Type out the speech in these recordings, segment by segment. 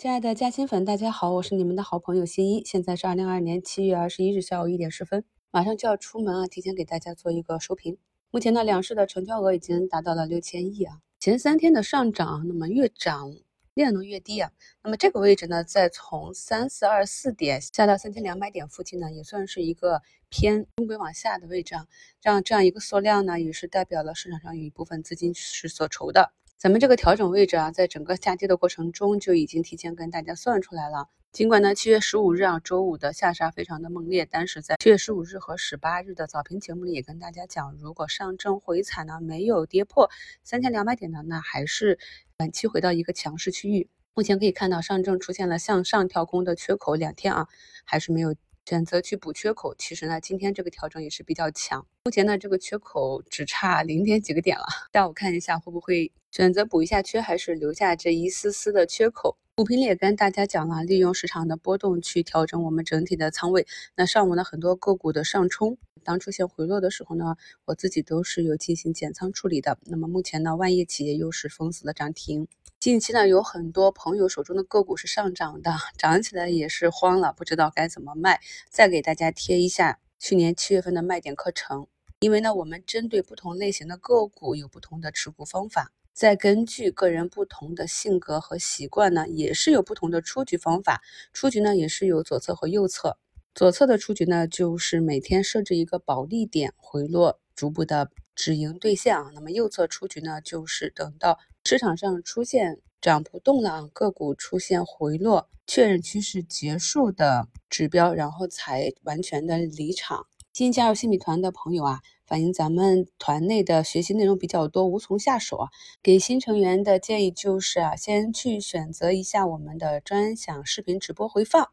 亲爱的嘉兴粉，大家好，我是你们的好朋友新一。现在是二零二二年七月二十一日下午一点十分，马上就要出门啊，提前给大家做一个收评。目前呢，两市的成交额已经达到了六千亿啊。前三天的上涨，那么越涨量能越低啊。那么这个位置呢，在从三四二四点下到三千两百点附近呢，也算是一个偏中轨往下的位置啊。这样这样一个缩量呢，也是代表了市场上有一部分资金是所筹的。咱们这个调整位置啊，在整个下跌的过程中就已经提前跟大家算出来了。尽管呢，七月十五日啊，周五的下杀非常的猛烈，但是在七月十五日和十八日的早评节目里也跟大家讲，如果上证回踩呢没有跌破三千两百点的，那还是短期回到一个强势区域。目前可以看到，上证出现了向上跳空的缺口，两天啊还是没有。选择去补缺口，其实呢，今天这个调整也是比较强。目前呢，这个缺口只差零点几个点了，下午看一下会不会选择补一下缺，还是留下这一丝丝的缺口。股评里也跟大家讲了，利用市场的波动去调整我们整体的仓位。那上午呢，很多个股的上冲，当出现回落的时候呢，我自己都是有进行减仓处理的。那么目前呢，万业企业又是封死了涨停。近期呢，有很多朋友手中的个股是上涨的，涨起来也是慌了，不知道该怎么卖。再给大家贴一下去年七月份的卖点课程，因为呢，我们针对不同类型的个股有不同的持股方法，再根据个人不同的性格和习惯呢，也是有不同的出局方法。出局呢，也是有左侧和右侧。左侧的出局呢，就是每天设置一个保利点，回落逐步的止盈兑现啊。那么右侧出局呢，就是等到。市场上出现涨不动了啊，个股出现回落，确认趋势结束的指标，然后才完全的离场。新加入新米团的朋友啊，反映咱们团内的学习内容比较多，无从下手啊。给新成员的建议就是啊，先去选择一下我们的专享视频直播回放，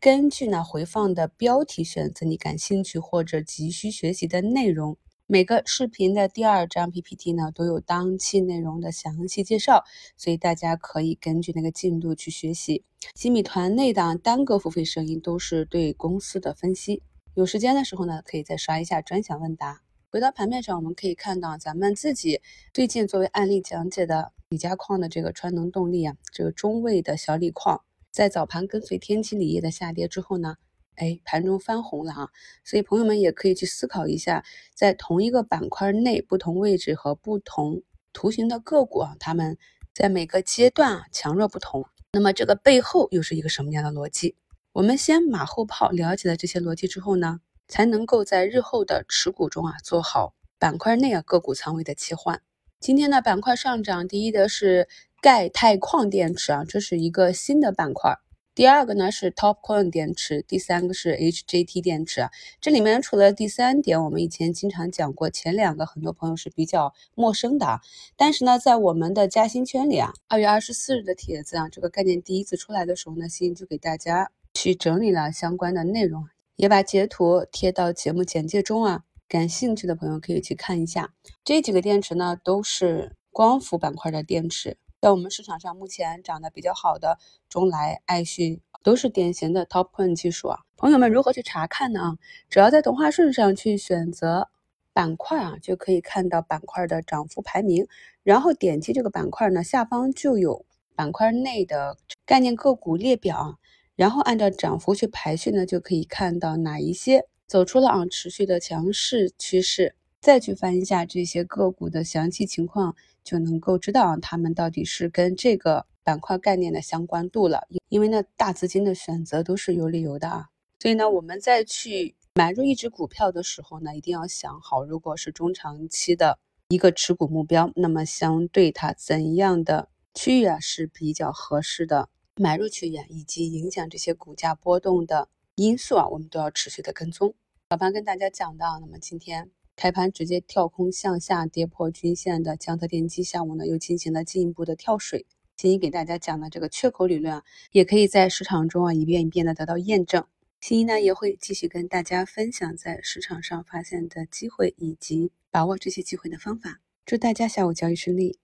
根据呢回放的标题选择你感兴趣或者急需学习的内容。每个视频的第二张 PPT 呢，都有当期内容的详细介绍，所以大家可以根据那个进度去学习。新米团内的单个付费声音都是对公司的分析，有时间的时候呢，可以再刷一下专享问答。回到盘面上，我们可以看到咱们自己最近作为案例讲解的锂加矿的这个川能动力啊，这个中位的小锂矿，在早盘跟随天齐锂业的下跌之后呢。哎，盘中翻红了啊，所以朋友们也可以去思考一下，在同一个板块内，不同位置和不同图形的个股啊，它们在每个阶段啊强弱不同。那么这个背后又是一个什么样的逻辑？我们先马后炮了解了这些逻辑之后呢，才能够在日后的持股中啊做好板块内啊个股仓位的切换。今天的板块上涨，第一的是钙钛矿电池啊，这是一个新的板块。第二个呢是 Topcon 电池，第三个是 HJT 电池。这里面除了第三点，我们以前经常讲过，前两个很多朋友是比较陌生的。但是呢，在我们的嘉兴圈里啊，二月二十四日的帖子啊，这个概念第一次出来的时候呢，欣就给大家去整理了相关的内容，也把截图贴到节目简介中啊。感兴趣的朋友可以去看一下。这几个电池呢，都是光伏板块的电池。在我们市场上目前涨得比较好的中来、爱旭都是典型的 top one 技术啊。朋友们如何去查看呢？啊只要在同花顺上去选择板块啊，就可以看到板块的涨幅排名。然后点击这个板块呢，下方就有板块内的概念个股列表啊。然后按照涨幅去排序呢，就可以看到哪一些走出了啊持续的强势趋势。再去翻一下这些个股的详细情况，就能够知道他们到底是跟这个板块概念的相关度了。因为呢，大资金的选择都是有理由的啊。所以呢，我们再去买入一只股票的时候呢，一定要想好，如果是中长期的一个持股目标，那么相对它怎样的区域啊是比较合适的买入区域，以及影响这些股价波动的因素啊，我们都要持续的跟踪。老潘跟大家讲到，那么今天。开盘直接跳空向下跌破均线的江特电机，下午呢又进行了进一步的跳水。新一给大家讲的这个缺口理论啊，也可以在市场中啊一遍一遍的得到验证。新一呢也会继续跟大家分享在市场上发现的机会以及把握这些机会的方法。祝大家下午交易顺利。